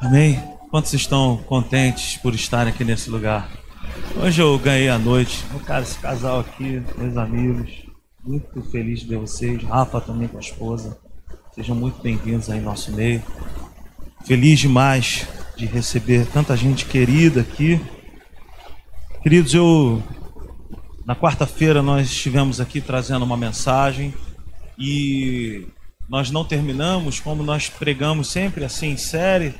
Amém? Quantos estão contentes por estarem aqui nesse lugar? Hoje eu ganhei a noite. Oh, cara, esse casal aqui, meus amigos, muito feliz de ver vocês. Rafa também com a esposa. Sejam muito bem-vindos aí em nosso meio. Feliz demais de receber tanta gente querida aqui. Queridos, eu na quarta-feira nós estivemos aqui trazendo uma mensagem e nós não terminamos como nós pregamos sempre assim em série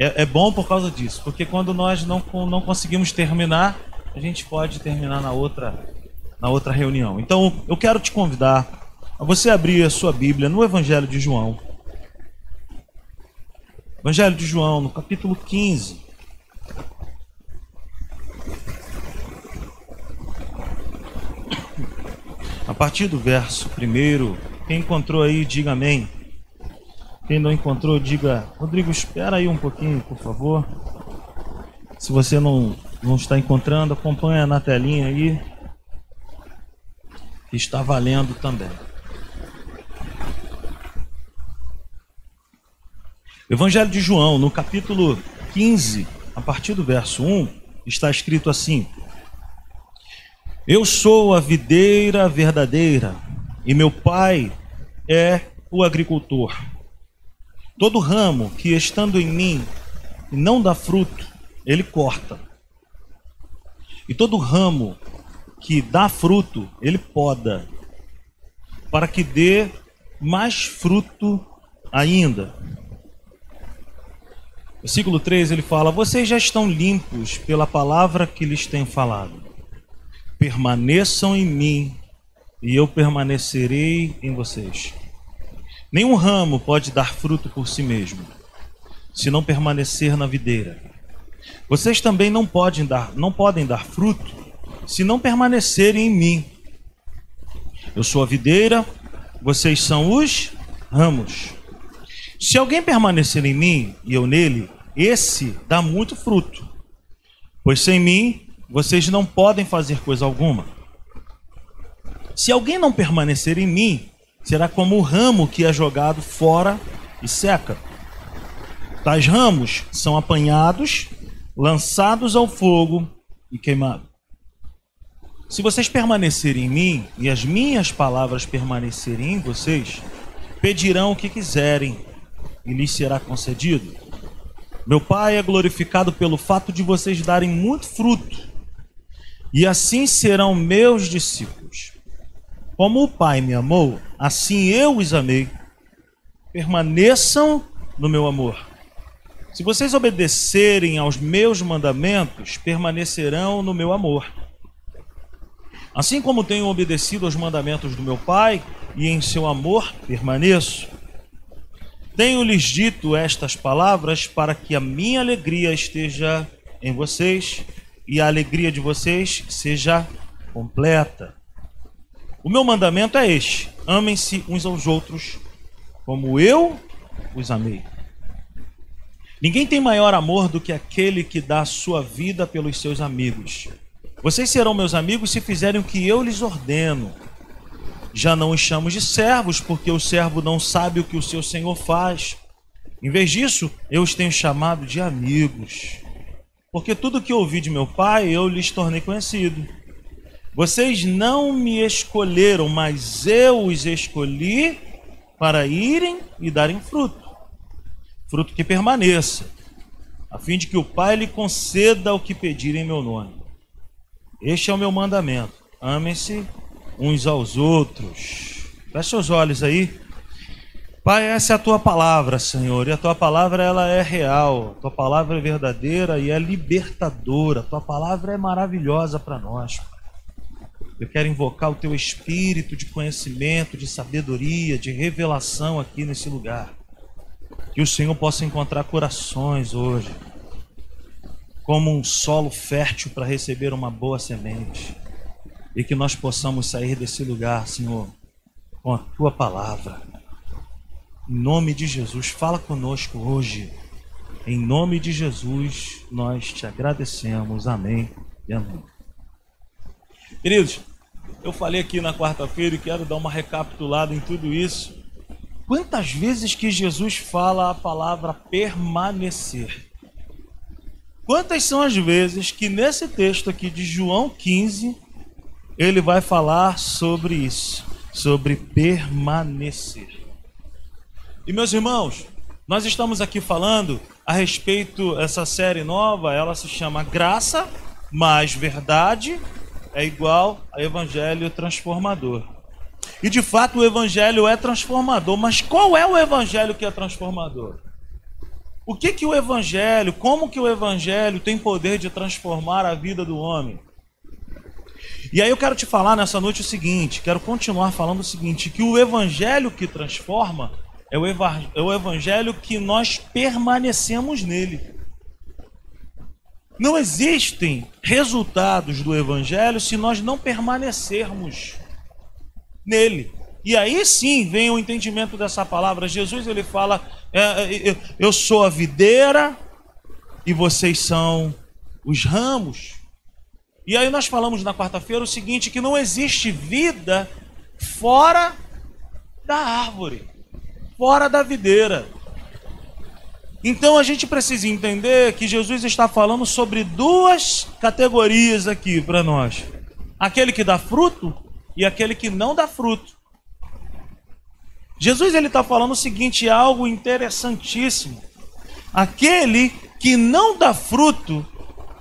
é, é, bom por causa disso, porque quando nós não, não conseguimos terminar, a gente pode terminar na outra, na outra reunião. Então, eu quero te convidar a você abrir a sua Bíblia no Evangelho de João. Evangelho de João, no capítulo 15. A partir do verso 1, quem encontrou aí, diga amém. Quem não encontrou, diga, Rodrigo, espera aí um pouquinho, por favor. Se você não, não está encontrando, acompanha na telinha aí. Está valendo também. Evangelho de João, no capítulo 15, a partir do verso 1, está escrito assim: Eu sou a videira verdadeira, e meu pai é o agricultor. Todo ramo que estando em mim não dá fruto, ele corta. E todo ramo que dá fruto, ele poda, para que dê mais fruto ainda. Versículo 3 ele fala: Vocês já estão limpos pela palavra que lhes tenho falado. Permaneçam em mim, e eu permanecerei em vocês. Nenhum ramo pode dar fruto por si mesmo, se não permanecer na videira. Vocês também não podem dar, não podem dar fruto se não permanecerem em mim. Eu sou a videira, vocês são os ramos. Se alguém permanecer em mim e eu nele, esse dá muito fruto. Pois sem mim, vocês não podem fazer coisa alguma. Se alguém não permanecer em mim, será como o ramo que é jogado fora e seca. Tais ramos são apanhados, lançados ao fogo e queimados. Se vocês permanecerem em mim e as minhas palavras permanecerem em vocês, pedirão o que quiserem e lhes será concedido. Meu Pai é glorificado pelo fato de vocês darem muito fruto, e assim serão meus discípulos. Como o Pai me amou, assim eu os amei. Permaneçam no meu amor. Se vocês obedecerem aos meus mandamentos, permanecerão no meu amor. Assim como tenho obedecido aos mandamentos do meu Pai, e em seu amor permaneço. Tenho-lhes dito estas palavras para que a minha alegria esteja em vocês e a alegria de vocês seja completa. O meu mandamento é este: amem-se uns aos outros, como eu os amei. Ninguém tem maior amor do que aquele que dá sua vida pelos seus amigos. Vocês serão meus amigos se fizerem o que eu lhes ordeno. Já não os chamo de servos, porque o servo não sabe o que o seu senhor faz. Em vez disso, eu os tenho chamado de amigos. Porque tudo que ouvi de meu pai, eu lhes tornei conhecido. Vocês não me escolheram, mas eu os escolhi para irem e darem fruto fruto que permaneça, a fim de que o Pai lhe conceda o que pedirem em meu nome. Este é o meu mandamento: amem-se uns aos outros. Feche seus olhos aí. Pai, essa é a tua palavra, Senhor, e a tua palavra ela é real, a tua palavra é verdadeira e é libertadora, a tua palavra é maravilhosa para nós. Eu quero invocar o teu espírito de conhecimento, de sabedoria, de revelação aqui nesse lugar. Que o Senhor possa encontrar corações hoje, como um solo fértil para receber uma boa semente. E que nós possamos sair desse lugar, Senhor, com a tua palavra. Em nome de Jesus, fala conosco hoje. Em nome de Jesus, nós te agradecemos. Amém e amém. Queridos, eu falei aqui na quarta-feira e quero dar uma recapitulada em tudo isso. Quantas vezes que Jesus fala a palavra permanecer? Quantas são as vezes que nesse texto aqui de João 15 ele vai falar sobre isso, sobre permanecer? E meus irmãos, nós estamos aqui falando a respeito essa série nova, ela se chama Graça mais Verdade é igual a Evangelho transformador. E de fato o evangelho é transformador, mas qual é o evangelho que é transformador? O que que o evangelho, como que o evangelho tem poder de transformar a vida do homem? E aí eu quero te falar nessa noite o seguinte, quero continuar falando o seguinte, que o evangelho que transforma é o, é evangelho que nós permanecemos nele. Não existem resultados do evangelho se nós não permanecermos nele. E aí sim vem o entendimento dessa palavra. Jesus ele fala: é, é, Eu sou a videira e vocês são os ramos. E aí nós falamos na quarta-feira o seguinte: que não existe vida fora da árvore, fora da videira. Então a gente precisa entender que Jesus está falando sobre duas categorias aqui para nós: aquele que dá fruto e aquele que não dá fruto. Jesus ele está falando o seguinte, algo interessantíssimo. Aquele que não dá fruto,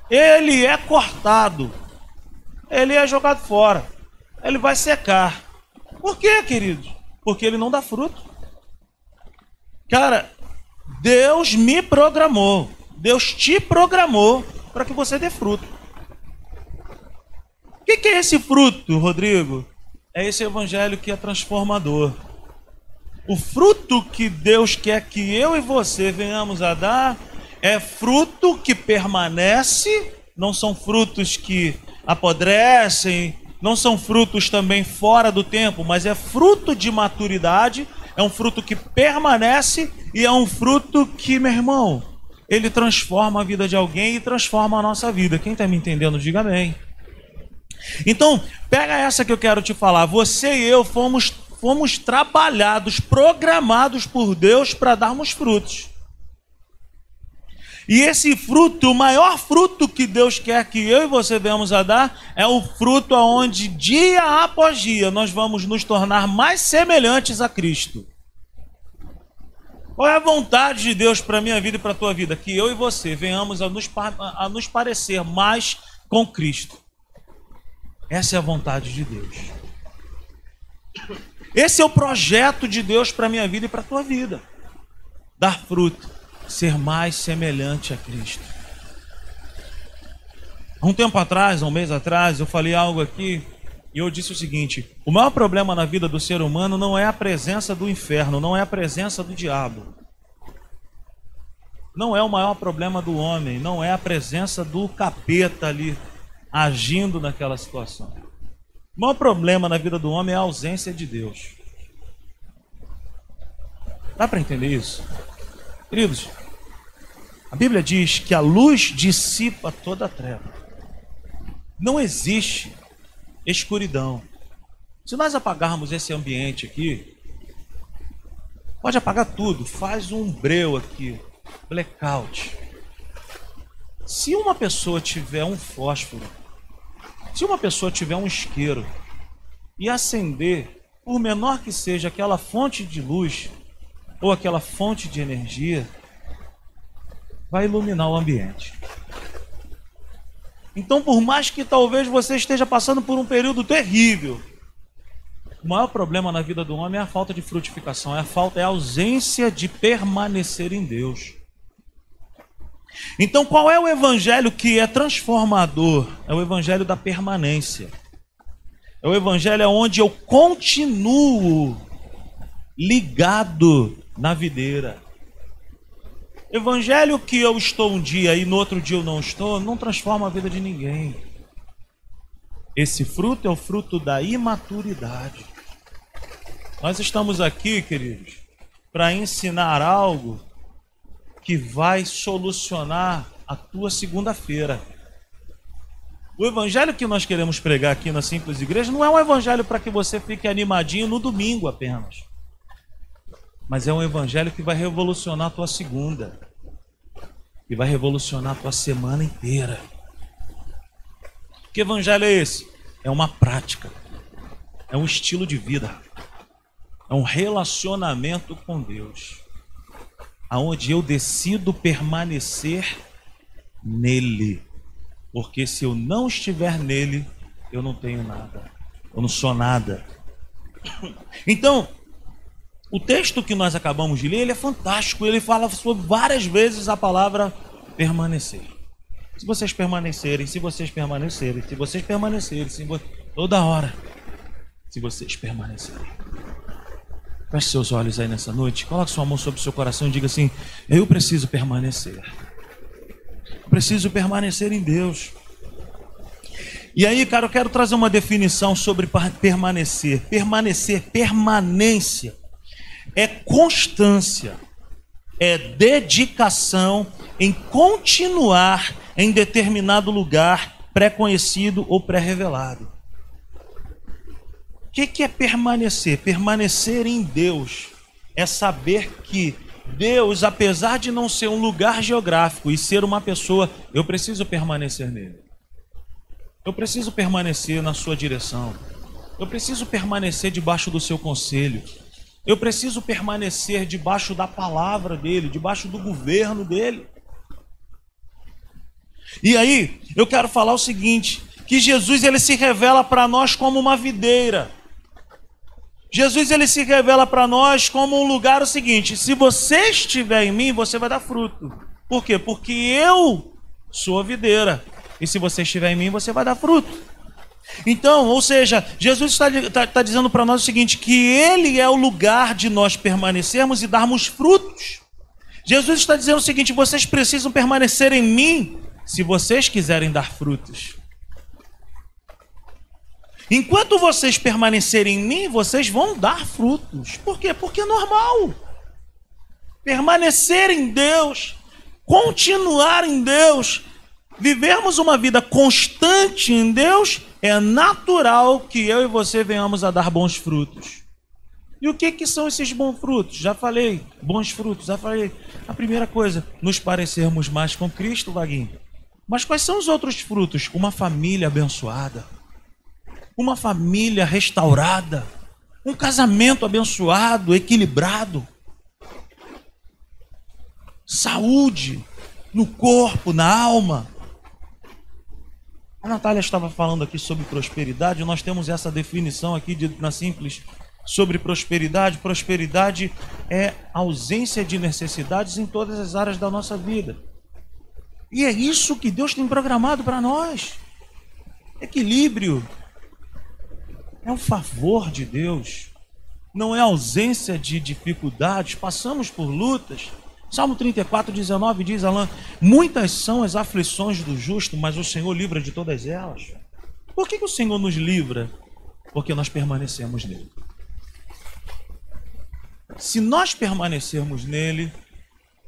ele é cortado, ele é jogado fora, ele vai secar. Por quê, queridos? Porque ele não dá fruto. Cara, Deus me programou, Deus te programou para que você dê fruto que, que é esse fruto, Rodrigo? É esse evangelho que é transformador. O fruto que Deus quer que eu e você venhamos a dar é fruto que permanece, não são frutos que apodrecem, não são frutos também fora do tempo, mas é fruto de maturidade, é um fruto que permanece e é um fruto que, meu irmão, ele transforma a vida de alguém e transforma a nossa vida. Quem está me entendendo, diga amém. Então, pega essa que eu quero te falar. Você e eu fomos, fomos trabalhados, programados por Deus para darmos frutos. E esse fruto, o maior fruto que Deus quer que eu e você venhamos a dar, é o fruto aonde dia após dia nós vamos nos tornar mais semelhantes a Cristo. Qual é a vontade de Deus para a minha vida e para a tua vida? Que eu e você venhamos a nos, a nos parecer mais com Cristo. Essa é a vontade de Deus. Esse é o projeto de Deus para a minha vida e para a tua vida. Dar fruto, ser mais semelhante a Cristo. Há um tempo atrás, um mês atrás, eu falei algo aqui e eu disse o seguinte: o maior problema na vida do ser humano não é a presença do inferno, não é a presença do diabo. Não é o maior problema do homem, não é a presença do capeta ali agindo naquela situação. O maior problema na vida do homem é a ausência de Deus. Dá para entender isso? Queridos, a Bíblia diz que a luz dissipa toda a treva. Não existe escuridão. Se nós apagarmos esse ambiente aqui, pode apagar tudo, faz um breu aqui, blackout. Se uma pessoa tiver um fósforo se uma pessoa tiver um isqueiro e acender, por menor que seja aquela fonte de luz ou aquela fonte de energia, vai iluminar o ambiente. Então, por mais que talvez você esteja passando por um período terrível, o maior problema na vida do homem é a falta de frutificação, é a falta, é a ausência de permanecer em Deus. Então, qual é o evangelho que é transformador? É o evangelho da permanência. É o evangelho onde eu continuo ligado na videira. Evangelho que eu estou um dia e no outro dia eu não estou, não transforma a vida de ninguém. Esse fruto é o fruto da imaturidade. Nós estamos aqui, queridos, para ensinar algo que vai solucionar a tua segunda-feira. O evangelho que nós queremos pregar aqui na Simples Igreja não é um evangelho para que você fique animadinho no domingo apenas. Mas é um evangelho que vai revolucionar a tua segunda, que vai revolucionar a tua semana inteira. Que evangelho é esse? É uma prática, é um estilo de vida, é um relacionamento com Deus, aonde eu decido permanecer nele, porque se eu não estiver nele, eu não tenho nada, eu não sou nada. Então, o texto que nós acabamos de ler, ele é fantástico. Ele fala sobre várias vezes a palavra permanecer. Se vocês permanecerem, se vocês permanecerem, se vocês permanecerem, se vo... toda hora, se vocês permanecerem. Feche seus olhos aí nessa noite, coloque sua mão sobre o seu coração e diga assim: Eu preciso permanecer. Eu preciso permanecer em Deus. E aí, cara, eu quero trazer uma definição sobre permanecer. Permanecer, permanência é constância, é dedicação em continuar em determinado lugar pré-conhecido ou pré-revelado. O que, que é permanecer? Permanecer em Deus é saber que Deus, apesar de não ser um lugar geográfico e ser uma pessoa, eu preciso permanecer nele. Eu preciso permanecer na sua direção. Eu preciso permanecer debaixo do seu conselho. Eu preciso permanecer debaixo da palavra dele, debaixo do governo dele. E aí, eu quero falar o seguinte, que Jesus ele se revela para nós como uma videira. Jesus ele se revela para nós como um lugar o seguinte: se você estiver em mim, você vai dar fruto. Por quê? Porque eu sou a videira. E se você estiver em mim, você vai dar fruto. Então, ou seja, Jesus está, está, está dizendo para nós o seguinte: que Ele é o lugar de nós permanecermos e darmos frutos. Jesus está dizendo o seguinte: vocês precisam permanecer em mim se vocês quiserem dar frutos. Enquanto vocês permanecerem em mim, vocês vão dar frutos. Por quê? Porque é normal. Permanecer em Deus, continuar em Deus, vivermos uma vida constante em Deus, é natural que eu e você venhamos a dar bons frutos. E o que, que são esses bons frutos? Já falei, bons frutos, já falei. A primeira coisa, nos parecermos mais com Cristo, Vaguinho. Mas quais são os outros frutos? Uma família abençoada, uma família restaurada, um casamento abençoado, equilibrado, saúde no corpo, na alma, a Natália estava falando aqui sobre prosperidade, nós temos essa definição aqui de, na simples sobre prosperidade. Prosperidade é ausência de necessidades em todas as áreas da nossa vida. E é isso que Deus tem programado para nós. Equilíbrio é um favor de Deus, não é ausência de dificuldades. Passamos por lutas, Salmo 34, 19 diz, Alain: Muitas são as aflições do justo, mas o Senhor livra de todas elas. Por que, que o Senhor nos livra? Porque nós permanecemos nele. Se nós permanecermos nele,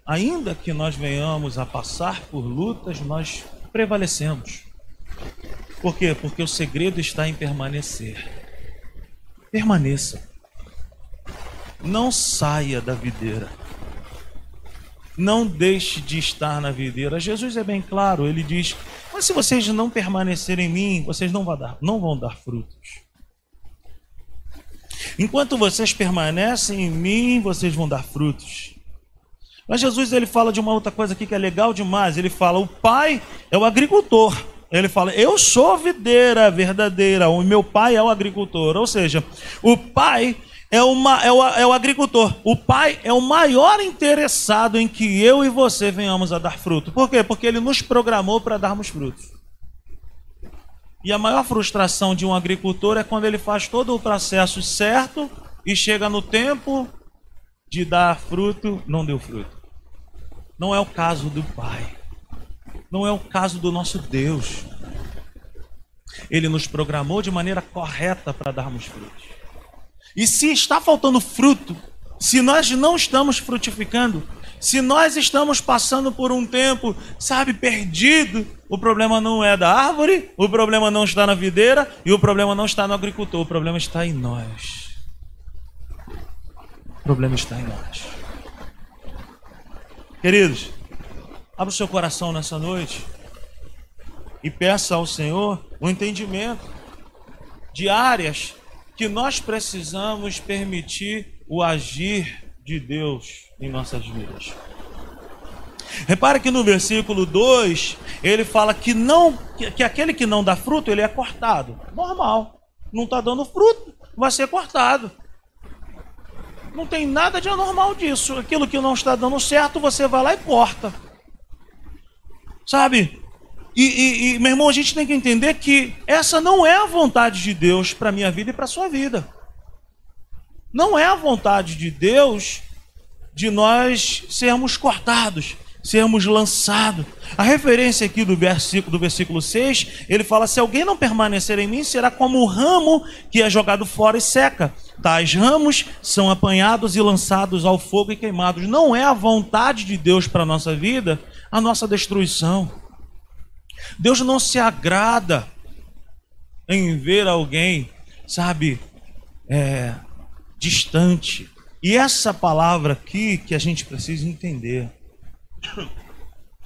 ainda que nós venhamos a passar por lutas, nós prevalecemos. Por quê? Porque o segredo está em permanecer. Permaneça. Não saia da videira não deixe de estar na videira. Jesus é bem claro, ele diz: Mas se vocês não permanecerem em mim, vocês não vão dar, não vão dar frutos. Enquanto vocês permanecem em mim, vocês vão dar frutos. Mas Jesus ele fala de uma outra coisa aqui que é legal demais. Ele fala: o pai é o agricultor. Ele fala: eu sou videira verdadeira, o meu pai é o agricultor. Ou seja, o pai é, uma, é, o, é o agricultor. O pai é o maior interessado em que eu e você venhamos a dar fruto. Por quê? Porque ele nos programou para darmos frutos. E a maior frustração de um agricultor é quando ele faz todo o processo certo e chega no tempo de dar fruto, não deu fruto. Não é o caso do Pai. Não é o caso do nosso Deus. Ele nos programou de maneira correta para darmos frutos. E se está faltando fruto, se nós não estamos frutificando, se nós estamos passando por um tempo, sabe, perdido, o problema não é da árvore, o problema não está na videira e o problema não está no agricultor, o problema está em nós. O problema está em nós. Queridos, abra o seu coração nessa noite e peça ao Senhor o um entendimento de áreas que nós precisamos permitir o agir de Deus em nossas vidas. Repare que no versículo 2, ele fala que não que, que aquele que não dá fruto, ele é cortado. Normal. Não está dando fruto, vai ser cortado. Não tem nada de anormal disso. Aquilo que não está dando certo, você vai lá e corta. Sabe? E, e, e, meu irmão, a gente tem que entender que essa não é a vontade de Deus para minha vida e para sua vida. Não é a vontade de Deus de nós sermos cortados, sermos lançados. A referência aqui do versículo, do versículo 6, ele fala: Se alguém não permanecer em mim, será como o ramo que é jogado fora e seca. Tais ramos são apanhados e lançados ao fogo e queimados. Não é a vontade de Deus para a nossa vida a nossa destruição. Deus não se agrada em ver alguém, sabe, é, distante. E essa palavra aqui que a gente precisa entender.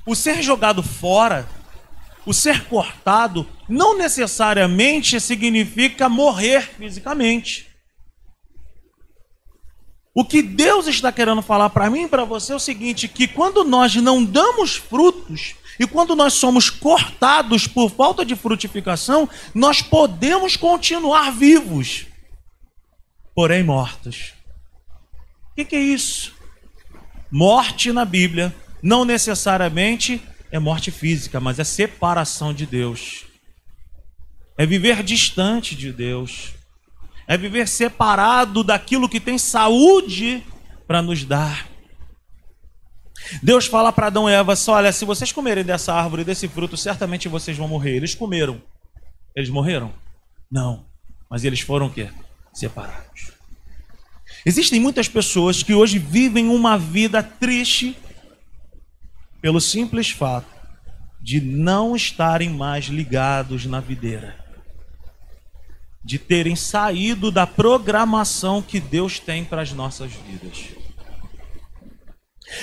O ser jogado fora, o ser cortado, não necessariamente significa morrer fisicamente. O que Deus está querendo falar para mim e para você é o seguinte: que quando nós não damos frutos, e quando nós somos cortados por falta de frutificação, nós podemos continuar vivos, porém mortos. O que, que é isso? Morte na Bíblia não necessariamente é morte física, mas é separação de Deus. É viver distante de Deus. É viver separado daquilo que tem saúde para nos dar. Deus fala para Adão e Eva: olha, se vocês comerem dessa árvore, desse fruto, certamente vocês vão morrer. Eles comeram. Eles morreram? Não. Mas eles foram o quê? Separados. Existem muitas pessoas que hoje vivem uma vida triste pelo simples fato de não estarem mais ligados na videira. De terem saído da programação que Deus tem para as nossas vidas.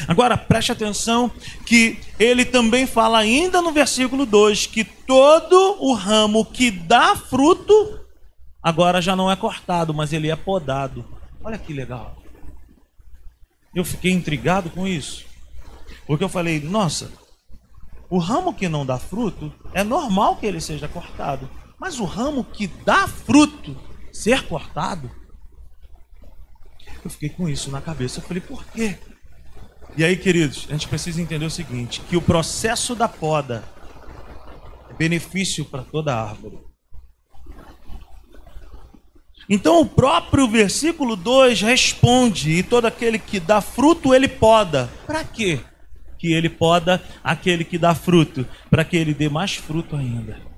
Agora preste atenção que ele também fala ainda no versículo 2 que todo o ramo que dá fruto agora já não é cortado, mas ele é podado. Olha que legal. Eu fiquei intrigado com isso. Porque eu falei, nossa, o ramo que não dá fruto é normal que ele seja cortado. Mas o ramo que dá fruto ser cortado, eu fiquei com isso na cabeça. Eu falei, por quê? E aí, queridos, a gente precisa entender o seguinte: que o processo da poda é benefício para toda árvore. Então o próprio versículo 2 responde: e todo aquele que dá fruto, ele poda. Para quê? Que ele poda aquele que dá fruto, para que ele dê mais fruto ainda.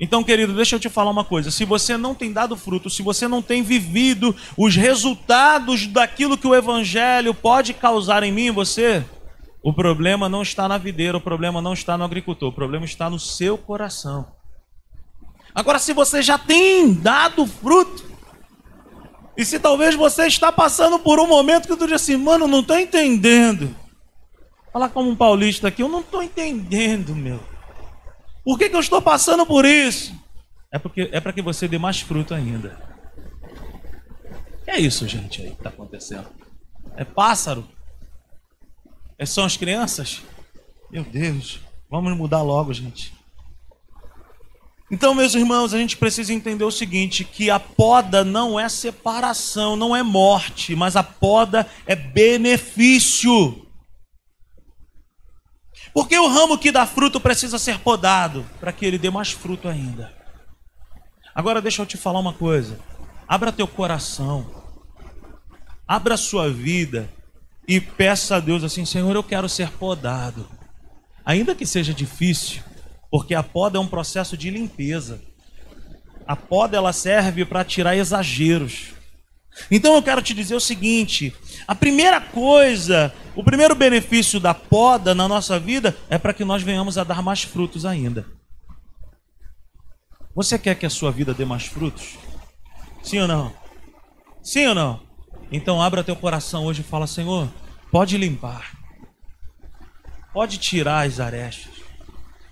Então, querido, deixa eu te falar uma coisa: se você não tem dado fruto, se você não tem vivido os resultados daquilo que o Evangelho pode causar em mim e você, o problema não está na videira, o problema não está no agricultor, o problema está no seu coração. Agora, se você já tem dado fruto, e se talvez você está passando por um momento que tu diz assim, mano, não estou entendendo. Falar como um paulista aqui, eu não estou entendendo, meu. Por que, que eu estou passando por isso? É porque é para que você dê mais fruto ainda. É isso, gente, aí que está acontecendo? É pássaro? É são as crianças? Meu Deus, vamos mudar logo, gente. Então, meus irmãos, a gente precisa entender o seguinte: que a poda não é separação, não é morte, mas a poda é benefício. Porque o ramo que dá fruto precisa ser podado para que ele dê mais fruto ainda. Agora deixa eu te falar uma coisa. Abra teu coração. Abra sua vida e peça a Deus assim: Senhor, eu quero ser podado. Ainda que seja difícil, porque a poda é um processo de limpeza. A poda ela serve para tirar exageros. Então eu quero te dizer o seguinte: a primeira coisa, o primeiro benefício da poda na nossa vida é para que nós venhamos a dar mais frutos ainda. Você quer que a sua vida dê mais frutos? Sim ou não? Sim ou não? Então abra teu coração hoje e fala: Senhor, pode limpar, pode tirar as arestas,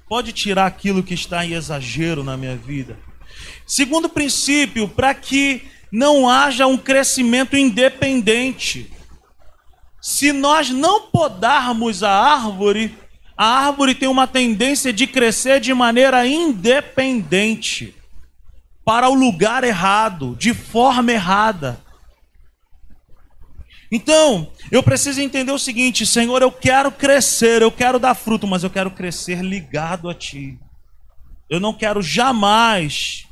pode tirar aquilo que está em exagero na minha vida. Segundo princípio, para que não haja um crescimento independente. Se nós não podarmos a árvore, a árvore tem uma tendência de crescer de maneira independente, para o lugar errado, de forma errada. Então, eu preciso entender o seguinte, Senhor, eu quero crescer, eu quero dar fruto, mas eu quero crescer ligado a Ti. Eu não quero jamais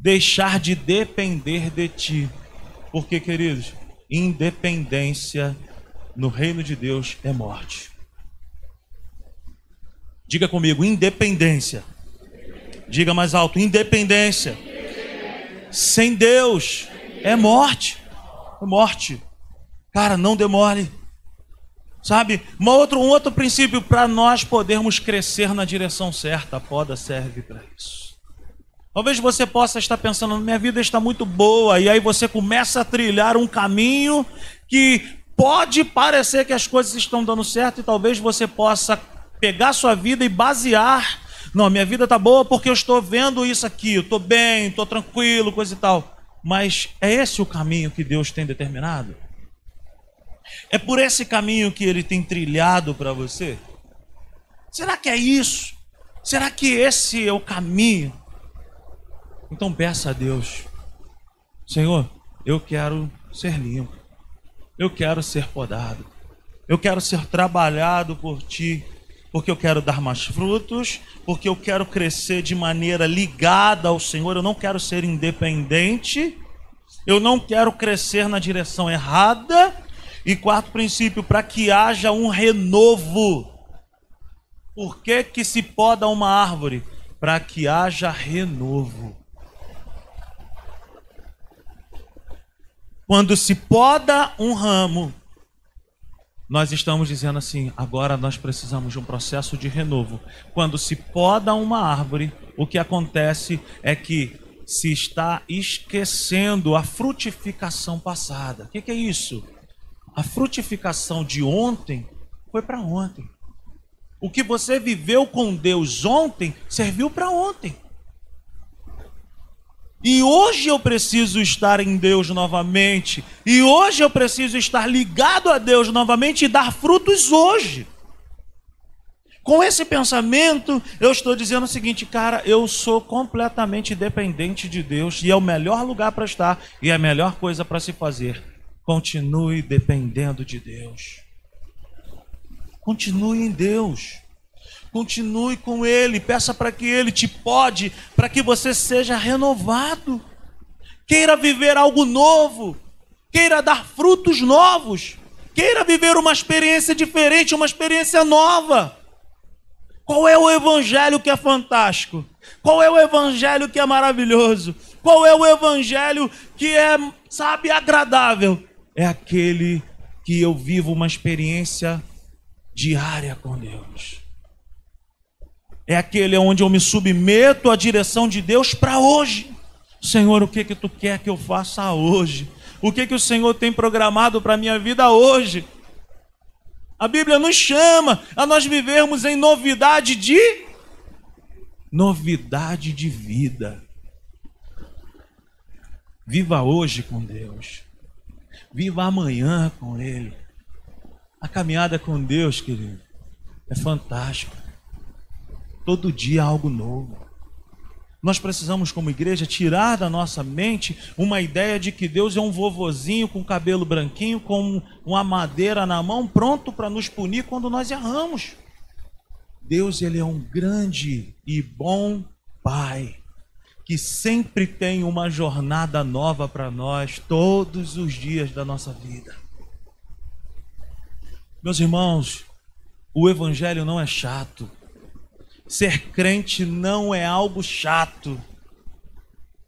deixar de depender de Ti. Porque, queridos, independência no reino de Deus é morte. Diga comigo, independência. Diga mais alto, independência. Sem Deus é morte. É morte. Cara, não demore. Sabe? Um outro princípio para nós podermos crescer na direção certa, a poda serve para isso. Talvez você possa estar pensando, minha vida está muito boa, e aí você começa a trilhar um caminho que pode parecer que as coisas estão dando certo, e talvez você possa pegar sua vida e basear. Não, minha vida está boa porque eu estou vendo isso aqui, eu estou bem, estou tranquilo, coisa e tal. Mas é esse o caminho que Deus tem determinado? É por esse caminho que ele tem trilhado para você? Será que é isso? Será que esse é o caminho? Então peça a Deus: Senhor, eu quero ser limpo, eu quero ser podado, eu quero ser trabalhado por Ti, porque eu quero dar mais frutos, porque eu quero crescer de maneira ligada ao Senhor, eu não quero ser independente, eu não quero crescer na direção errada, e quarto princípio, para que haja um renovo. Por que, que se poda uma árvore? Para que haja renovo. Quando se poda um ramo, nós estamos dizendo assim: agora nós precisamos de um processo de renovo. Quando se poda uma árvore, o que acontece é que se está esquecendo a frutificação passada. O que, que é isso? A frutificação de ontem foi para ontem. O que você viveu com Deus ontem serviu para ontem. E hoje eu preciso estar em Deus novamente. E hoje eu preciso estar ligado a Deus novamente e dar frutos hoje. Com esse pensamento, eu estou dizendo o seguinte, cara, eu sou completamente dependente de Deus e é o melhor lugar para estar e é a melhor coisa para se fazer Continue dependendo de Deus. Continue em Deus. Continue com Ele. Peça para que Ele te pode, para que você seja renovado. Queira viver algo novo. Queira dar frutos novos. Queira viver uma experiência diferente, uma experiência nova. Qual é o evangelho que é fantástico? Qual é o evangelho que é maravilhoso? Qual é o evangelho que é, sabe, agradável? é aquele que eu vivo uma experiência diária com Deus. É aquele onde eu me submeto à direção de Deus para hoje. Senhor, o que que tu quer que eu faça hoje? O que que o Senhor tem programado para minha vida hoje? A Bíblia nos chama a nós vivermos em novidade de novidade de vida. Viva hoje com Deus. Viva amanhã com Ele. A caminhada com Deus, querido, é fantástico. Todo dia algo novo. Nós precisamos, como igreja, tirar da nossa mente uma ideia de que Deus é um vovozinho com cabelo branquinho, com uma madeira na mão, pronto para nos punir quando nós erramos. Deus, ele é um grande e bom Pai que sempre tem uma jornada nova para nós todos os dias da nossa vida. Meus irmãos, o Evangelho não é chato. Ser crente não é algo chato.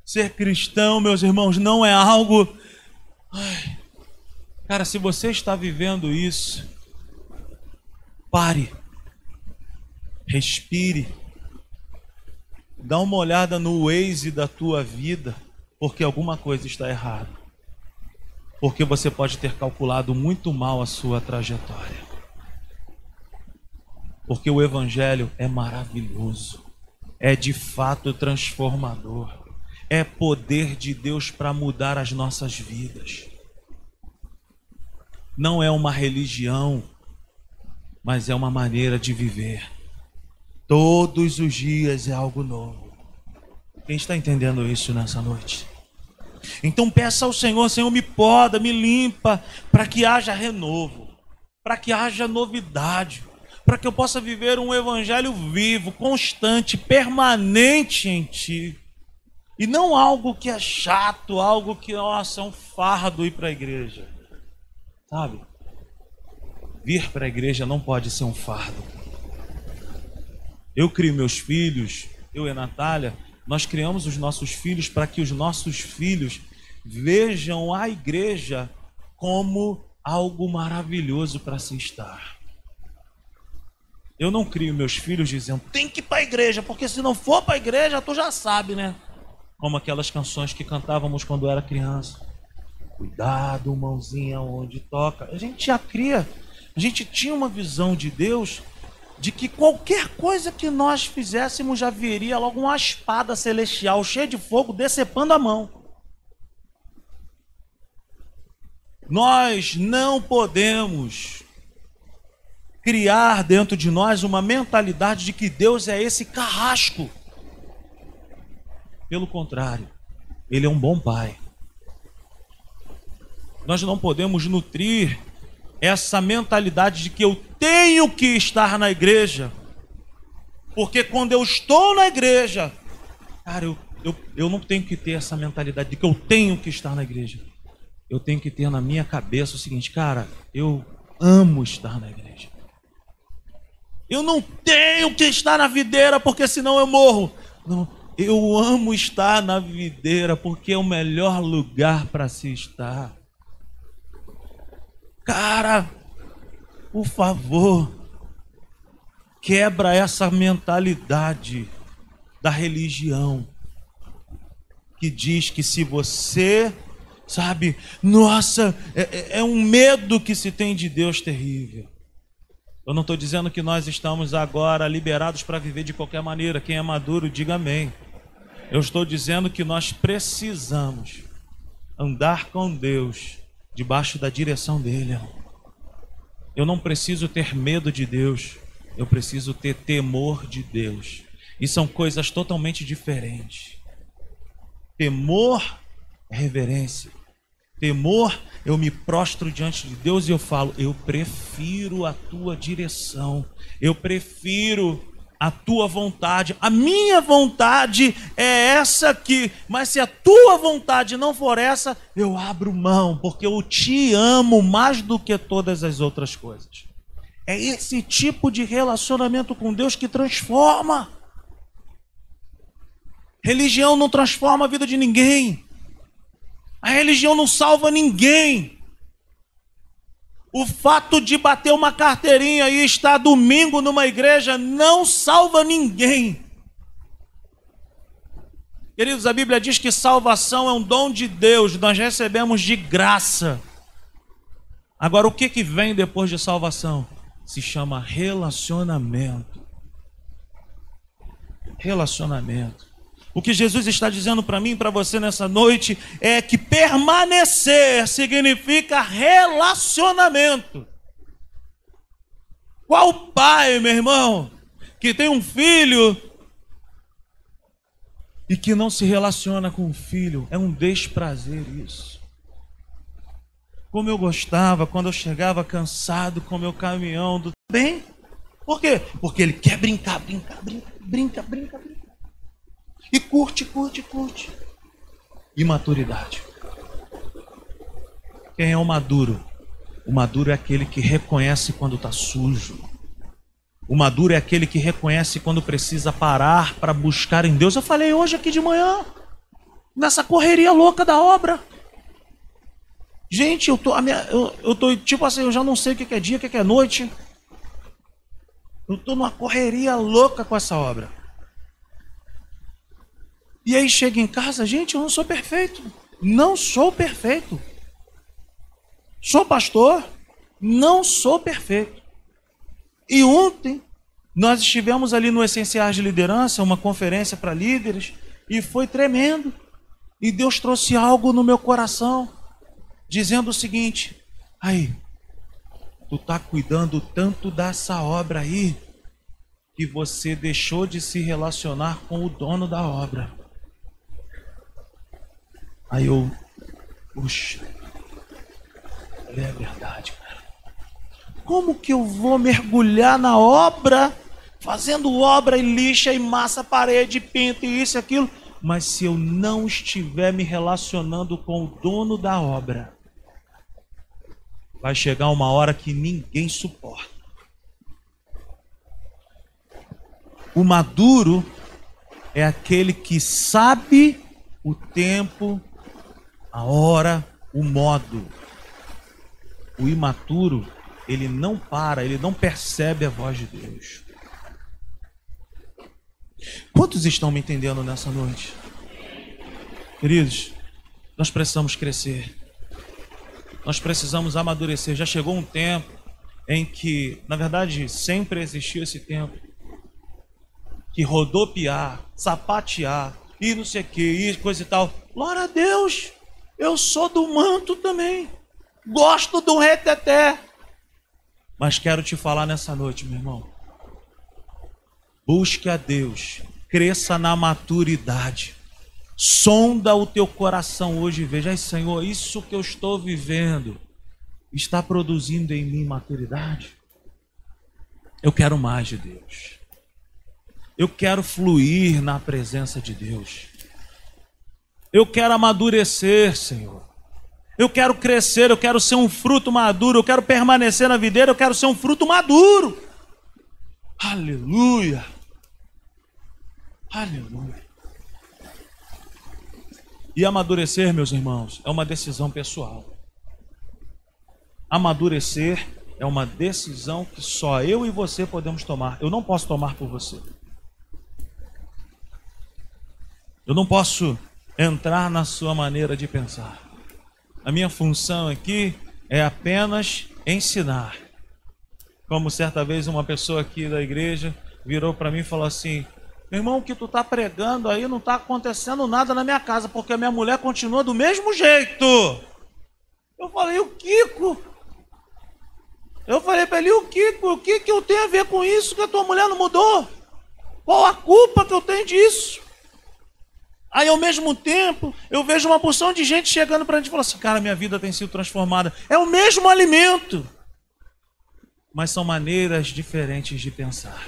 Ser cristão, meus irmãos, não é algo. Ai. Cara, se você está vivendo isso, pare, respire Dá uma olhada no Waze da tua vida, porque alguma coisa está errada. porque você pode ter calculado muito mal a sua trajetória. Porque o Evangelho é maravilhoso, é de fato transformador, é poder de Deus para mudar as nossas vidas. Não é uma religião, mas é uma maneira de viver. Todos os dias é algo novo. Quem está entendendo isso nessa noite? Então peça ao Senhor, Senhor, me poda, me limpa, para que haja renovo, para que haja novidade, para que eu possa viver um evangelho vivo, constante, permanente em Ti. E não algo que é chato, algo que, nossa, é um fardo ir para a igreja. Sabe? Vir para a igreja não pode ser um fardo. Eu crio meus filhos, eu e a Natália, nós criamos os nossos filhos para que os nossos filhos vejam a igreja como algo maravilhoso para se estar. Eu não crio meus filhos dizendo, tem que ir para a igreja, porque se não for para a igreja, tu já sabe, né? Como aquelas canções que cantávamos quando era criança. Cuidado, mãozinha, onde toca. A gente já cria, a gente tinha uma visão de Deus de que qualquer coisa que nós fizéssemos já viria logo uma espada celestial cheia de fogo decepando a mão. Nós não podemos criar dentro de nós uma mentalidade de que Deus é esse carrasco. Pelo contrário, Ele é um bom Pai. Nós não podemos nutrir essa mentalidade de que eu tenho que estar na igreja. Porque quando eu estou na igreja, cara, eu, eu, eu não tenho que ter essa mentalidade de que eu tenho que estar na igreja. Eu tenho que ter na minha cabeça o seguinte, cara, eu amo estar na igreja. Eu não tenho que estar na videira porque senão eu morro. Não, eu amo estar na videira porque é o melhor lugar para se estar. Cara, por favor, quebra essa mentalidade da religião que diz que se você, sabe, nossa, é, é, é um medo que se tem de Deus terrível. Eu não estou dizendo que nós estamos agora liberados para viver de qualquer maneira. Quem é maduro, diga amém. Eu estou dizendo que nós precisamos andar com Deus debaixo da direção dele. Eu não preciso ter medo de Deus, eu preciso ter temor de Deus. E são coisas totalmente diferentes. Temor é reverência. Temor, eu me prostro diante de Deus e eu falo: eu prefiro a tua direção, eu prefiro a tua vontade. A minha vontade é essa aqui, mas se a tua vontade não for essa, eu abro mão, porque eu te amo mais do que todas as outras coisas. É esse tipo de relacionamento com Deus que transforma. Religião não transforma a vida de ninguém. A religião não salva ninguém. O fato de bater uma carteirinha e estar domingo numa igreja não salva ninguém. Queridos, a Bíblia diz que salvação é um dom de Deus, nós recebemos de graça. Agora, o que, que vem depois de salvação? Se chama relacionamento. Relacionamento. O que Jesus está dizendo para mim e para você nessa noite é que permanecer significa relacionamento. Qual pai, meu irmão, que tem um filho e que não se relaciona com o filho? É um desprazer isso. Como eu gostava quando eu chegava cansado com meu caminhão do bem. Por quê? Porque ele quer brincar, brincar, brincar, brinca, brinca, brinca. E curte, curte, curte. Imaturidade. Quem é o maduro? O maduro é aquele que reconhece quando está sujo. O maduro é aquele que reconhece quando precisa parar para buscar em Deus. Eu falei hoje aqui de manhã, nessa correria louca da obra. Gente, eu tô, minha, eu, eu tô tipo assim, eu já não sei o que é dia, o que é noite. Eu tô numa correria louca com essa obra. E aí chega em casa, gente, eu não sou perfeito. Não sou perfeito. Sou pastor, não sou perfeito. E ontem nós estivemos ali no Essenciais de Liderança, uma conferência para líderes, e foi tremendo. E Deus trouxe algo no meu coração, dizendo o seguinte: aí, tu tá cuidando tanto dessa obra aí, que você deixou de se relacionar com o dono da obra. Aí eu, puxa, é verdade, cara. Como que eu vou mergulhar na obra, fazendo obra e lixa e massa, parede, pinta e isso e aquilo? mas se eu não estiver me relacionando com o dono da obra, vai chegar uma hora que ninguém suporta. O maduro é aquele que sabe o tempo, a hora, o modo. O imaturo, ele não para, ele não percebe a voz de Deus. Quantos estão me entendendo nessa noite? Queridos, nós precisamos crescer. Nós precisamos amadurecer. Já chegou um tempo em que, na verdade, sempre existiu esse tempo que rodopiar, sapatear, e não sei o que, e coisa e tal. Glória a Deus! Eu sou do manto também. Gosto do reteté. Mas quero te falar nessa noite, meu irmão. Busque a Deus, cresça na maturidade. Sonda o teu coração hoje e veja, Senhor, isso que eu estou vivendo está produzindo em mim maturidade? Eu quero mais de Deus. Eu quero fluir na presença de Deus. Eu quero amadurecer, Senhor. Eu quero crescer, eu quero ser um fruto maduro, eu quero permanecer na videira, eu quero ser um fruto maduro. Aleluia. Aleluia. E amadurecer, meus irmãos, é uma decisão pessoal. Amadurecer é uma decisão que só eu e você podemos tomar. Eu não posso tomar por você. Eu não posso entrar na sua maneira de pensar. A minha função aqui é apenas ensinar. Como certa vez uma pessoa aqui da igreja virou para mim e falou assim: Meu irmão, o que tu está pregando aí não está acontecendo nada na minha casa, porque a minha mulher continua do mesmo jeito. Eu falei, o Kiko? Eu falei para ele, o Kiko, o que, que eu tenho a ver com isso que a tua mulher não mudou? Qual a culpa que eu tenho disso? Aí, ao mesmo tempo, eu vejo uma porção de gente chegando para a gente e falando assim: cara, minha vida tem sido transformada. É o mesmo alimento mas são maneiras diferentes de pensar.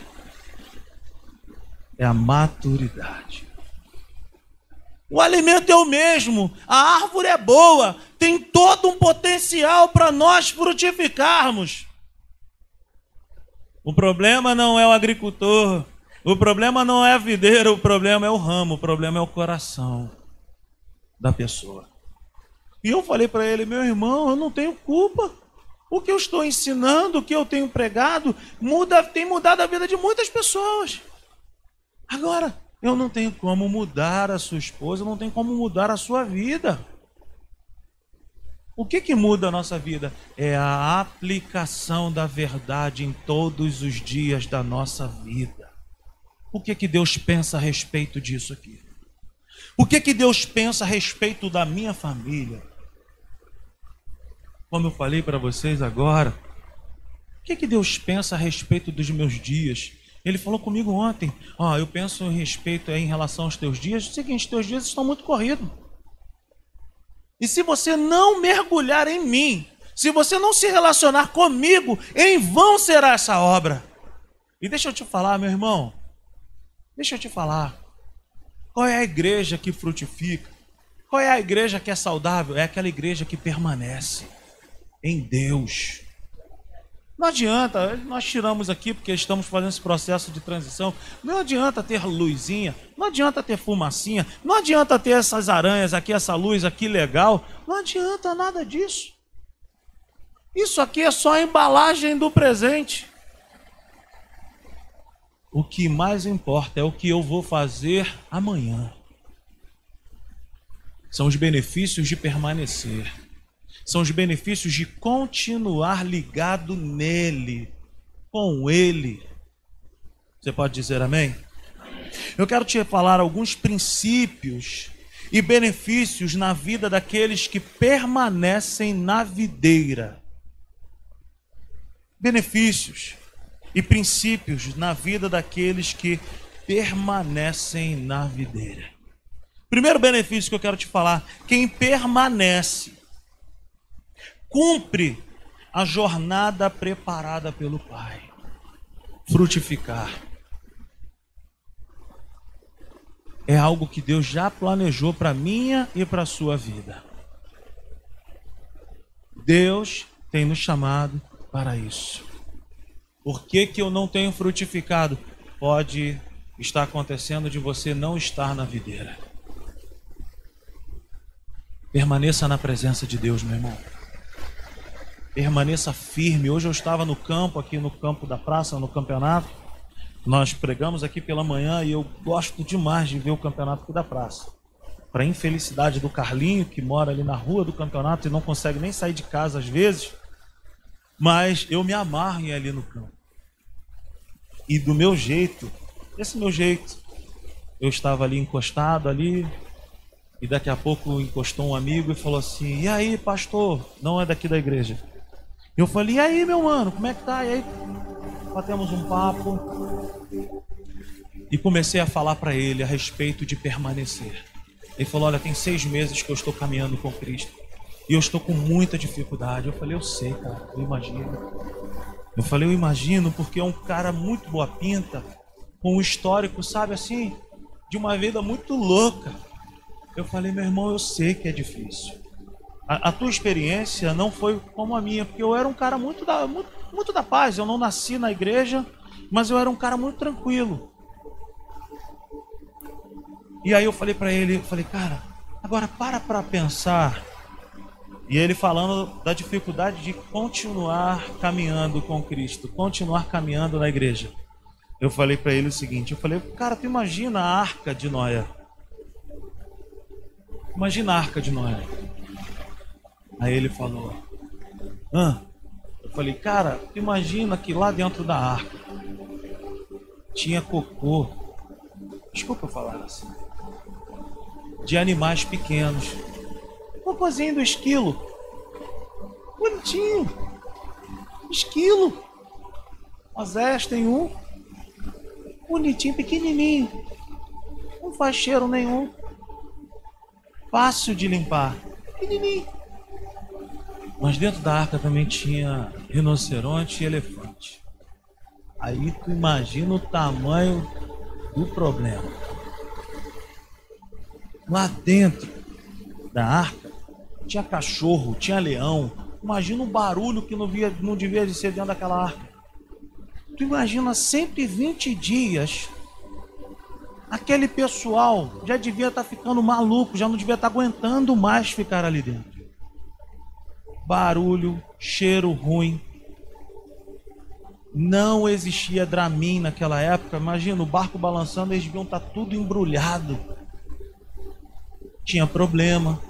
É a maturidade. O alimento é o mesmo, a árvore é boa, tem todo um potencial para nós frutificarmos. O problema não é o agricultor, o problema não é a videira, o problema é o ramo, o problema é o coração da pessoa. E eu falei para ele, meu irmão, eu não tenho culpa. O que eu estou ensinando, o que eu tenho pregado, muda, tem mudado a vida de muitas pessoas. Agora, eu não tenho como mudar a sua esposa, não tenho como mudar a sua vida. O que, que muda a nossa vida? É a aplicação da verdade em todos os dias da nossa vida. O que, que Deus pensa a respeito disso aqui? O que, que Deus pensa a respeito da minha família? como eu falei para vocês agora, o que, que Deus pensa a respeito dos meus dias? Ele falou comigo ontem, ó, oh, eu penso em respeito em relação aos teus dias, o seguinte, teus dias estão muito corridos. E se você não mergulhar em mim, se você não se relacionar comigo, em vão será essa obra. E deixa eu te falar, meu irmão, deixa eu te falar. Qual é a igreja que frutifica? Qual é a igreja que é saudável? É aquela igreja que permanece em Deus. Não adianta, nós tiramos aqui porque estamos fazendo esse processo de transição. Não adianta ter luzinha, não adianta ter fumacinha, não adianta ter essas aranhas aqui, essa luz aqui legal. Não adianta nada disso. Isso aqui é só a embalagem do presente. O que mais importa é o que eu vou fazer amanhã. São os benefícios de permanecer. são os benefícios de continuar ligado nele, com ele. Você pode dizer amém? Eu quero te falar alguns princípios e benefícios na vida daqueles que permanecem na videira. Benefícios e princípios na vida daqueles que permanecem na videira. Primeiro benefício que eu quero te falar: quem permanece, cumpre a jornada preparada pelo Pai. Frutificar. É algo que Deus já planejou para minha e para sua vida. Deus tem nos chamado para isso. Por que, que eu não tenho frutificado? Pode estar acontecendo de você não estar na videira. Permaneça na presença de Deus, meu irmão. Permaneça firme. Hoje eu estava no campo, aqui no campo da praça, no campeonato. Nós pregamos aqui pela manhã e eu gosto demais de ver o campeonato aqui da praça. Para infelicidade do Carlinho, que mora ali na rua do campeonato e não consegue nem sair de casa às vezes, mas eu me amarro em ali no campo. E do meu jeito, esse meu jeito, eu estava ali encostado ali, e daqui a pouco encostou um amigo e falou assim: "E aí, pastor? Não é daqui da igreja?" Eu falei: "E aí, meu mano, como é que tá?" E aí batemos um papo e comecei a falar para ele a respeito de permanecer. Ele falou: Olha, tem seis meses que eu estou caminhando com Cristo e eu estou com muita dificuldade. Eu falei, eu sei, cara, eu imagino. Eu falei, eu imagino, porque é um cara muito boa pinta, com um histórico, sabe assim, de uma vida muito louca. Eu falei, meu irmão, eu sei que é difícil. A, a tua experiência não foi como a minha, porque eu era um cara muito da, muito, muito da paz. Eu não nasci na igreja, mas eu era um cara muito tranquilo. E aí eu falei para ele, eu falei, cara, agora para para pensar e ele falando da dificuldade de continuar caminhando com Cristo, continuar caminhando na igreja. Eu falei para ele o seguinte: eu falei, cara, tu imagina a arca de Noé. Imagina a arca de Noé. Aí ele falou: Hã? Eu falei, cara, tu imagina que lá dentro da arca tinha cocô. Desculpa eu falar assim. De animais pequenos Cocôzinho do esquilo. Bonitinho. Esquilo. Osés tem um. Bonitinho, pequenininho. Não faz cheiro nenhum. Fácil de limpar. Pequenininho. Mas dentro da arca também tinha rinoceronte e elefante. Aí tu imagina o tamanho do problema. Lá dentro da arca tinha cachorro, tinha leão. Imagina o barulho que não, via, não devia de ser dentro daquela arca. Tu imagina 120 dias. Aquele pessoal já devia estar tá ficando maluco, já não devia estar tá aguentando mais ficar ali dentro. Barulho, cheiro ruim. Não existia Dramin naquela época. Imagina o barco balançando, eles deviam estar tá tudo embrulhado. Tinha problema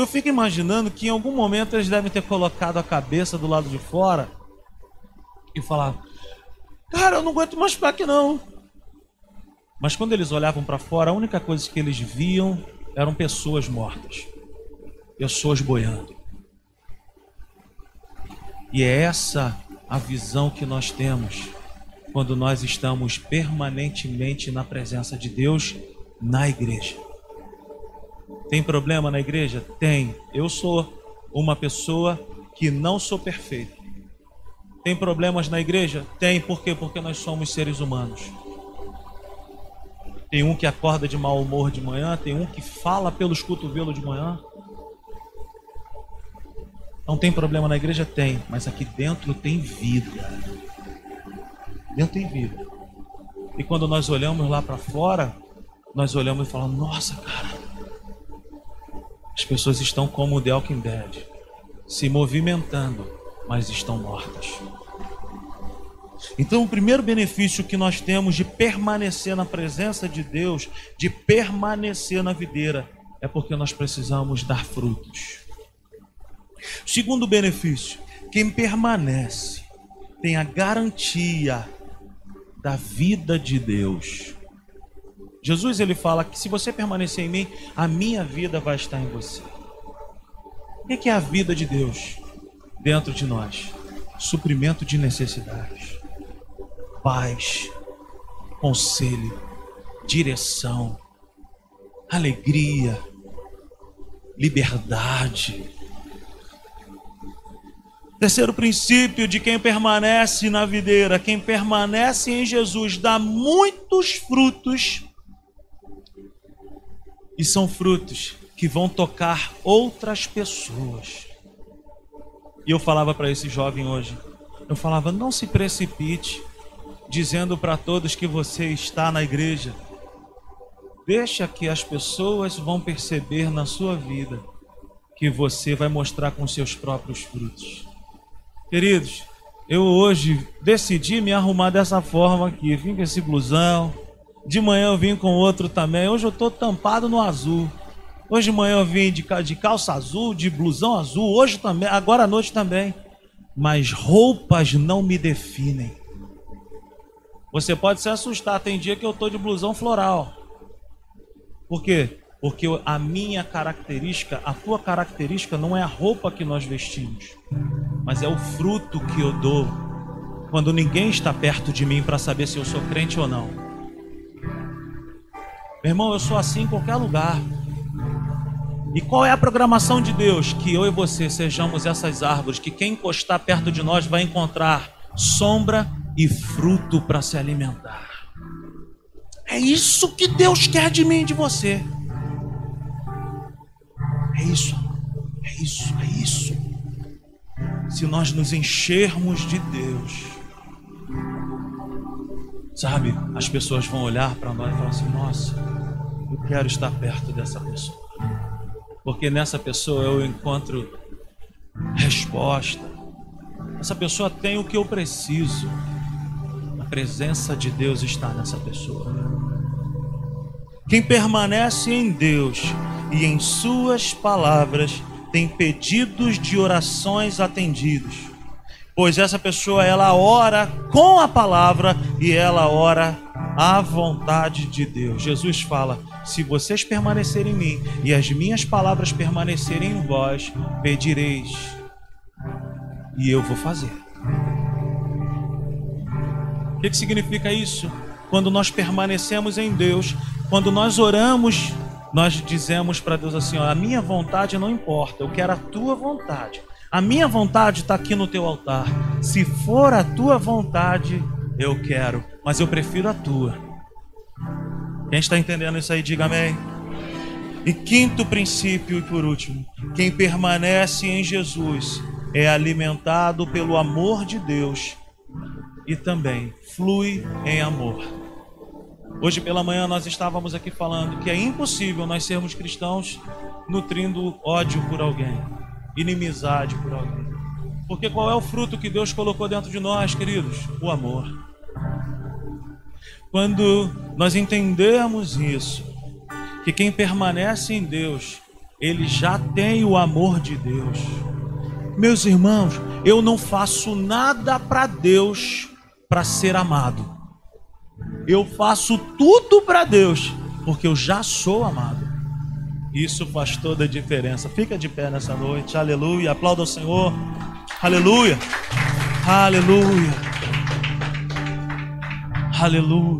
eu fico imaginando que em algum momento eles devem ter colocado a cabeça do lado de fora e falar: Cara, eu não aguento mais ficar aqui não. Mas quando eles olhavam para fora, a única coisa que eles viam eram pessoas mortas, pessoas boiando. E é essa a visão que nós temos quando nós estamos permanentemente na presença de Deus na igreja. Tem problema na igreja? Tem. Eu sou uma pessoa que não sou perfeito. Tem problemas na igreja? Tem. Por quê? Porque nós somos seres humanos. Tem um que acorda de mau humor de manhã, tem um que fala pelos cotovelos de manhã. Não tem problema na igreja? Tem, mas aqui dentro tem vida. Dentro tem vida. E quando nós olhamos lá para fora, nós olhamos e falamos: Nossa, cara, as pessoas estão como o The Walking Dead, se movimentando, mas estão mortas. Então, o primeiro benefício que nós temos de permanecer na presença de Deus, de permanecer na videira, é porque nós precisamos dar frutos. Segundo benefício, quem permanece tem a garantia da vida de Deus. Jesus ele fala que se você permanecer em mim, a minha vida vai estar em você. O que é a vida de Deus dentro de nós? Suprimento de necessidades, paz, conselho, direção, alegria, liberdade. Terceiro princípio de quem permanece na videira, quem permanece em Jesus dá muitos frutos e são frutos que vão tocar outras pessoas. E eu falava para esse jovem hoje, eu falava: não se precipite dizendo para todos que você está na igreja. Deixa que as pessoas vão perceber na sua vida que você vai mostrar com seus próprios frutos. Queridos, eu hoje decidi me arrumar dessa forma aqui. Vim com esse blusão. De manhã eu vim com outro também. Hoje eu estou tampado no azul. Hoje de manhã eu vim de, de calça azul, de blusão azul. Hoje também, agora à noite também. Mas roupas não me definem. Você pode se assustar. Tem dia que eu estou de blusão floral. Por quê? Porque a minha característica, a tua característica não é a roupa que nós vestimos, mas é o fruto que eu dou quando ninguém está perto de mim para saber se eu sou crente ou não. Meu irmão, eu sou assim em qualquer lugar. E qual é a programação de Deus? Que eu e você sejamos essas árvores, que quem encostar perto de nós vai encontrar sombra e fruto para se alimentar. É isso que Deus quer de mim e de você. É isso, é isso, é isso. Se nós nos enchermos de Deus, sabe, as pessoas vão olhar para nós e falar assim: nossa, eu quero estar perto dessa pessoa, porque nessa pessoa eu encontro resposta. Essa pessoa tem o que eu preciso. A presença de Deus está nessa pessoa. Quem permanece em Deus e em suas palavras tem pedidos de orações atendidos. Pois essa pessoa ela ora com a palavra e ela ora à vontade de Deus. Jesus fala: se vocês permanecerem em mim e as minhas palavras permanecerem em vós, pedireis e eu vou fazer. O que, que significa isso? Quando nós permanecemos em Deus, quando nós oramos, nós dizemos para Deus assim: ó, a minha vontade não importa, eu quero a tua vontade. A minha vontade está aqui no teu altar. Se for a tua vontade, eu quero, mas eu prefiro a tua. Quem está entendendo isso aí, diga amém. E quinto princípio e por último, quem permanece em Jesus é alimentado pelo amor de Deus e também flui em amor. Hoje pela manhã nós estávamos aqui falando que é impossível nós sermos cristãos nutrindo ódio por alguém, inimizade por alguém. Porque qual é o fruto que Deus colocou dentro de nós, queridos? O amor. Quando nós entendemos isso, que quem permanece em Deus, ele já tem o amor de Deus. Meus irmãos, eu não faço nada para Deus para ser amado. Eu faço tudo para Deus, porque eu já sou amado. Isso faz toda a diferença. Fica de pé nessa noite. Aleluia. Aplauda o Senhor. Aleluia. Aleluia. Aleluia.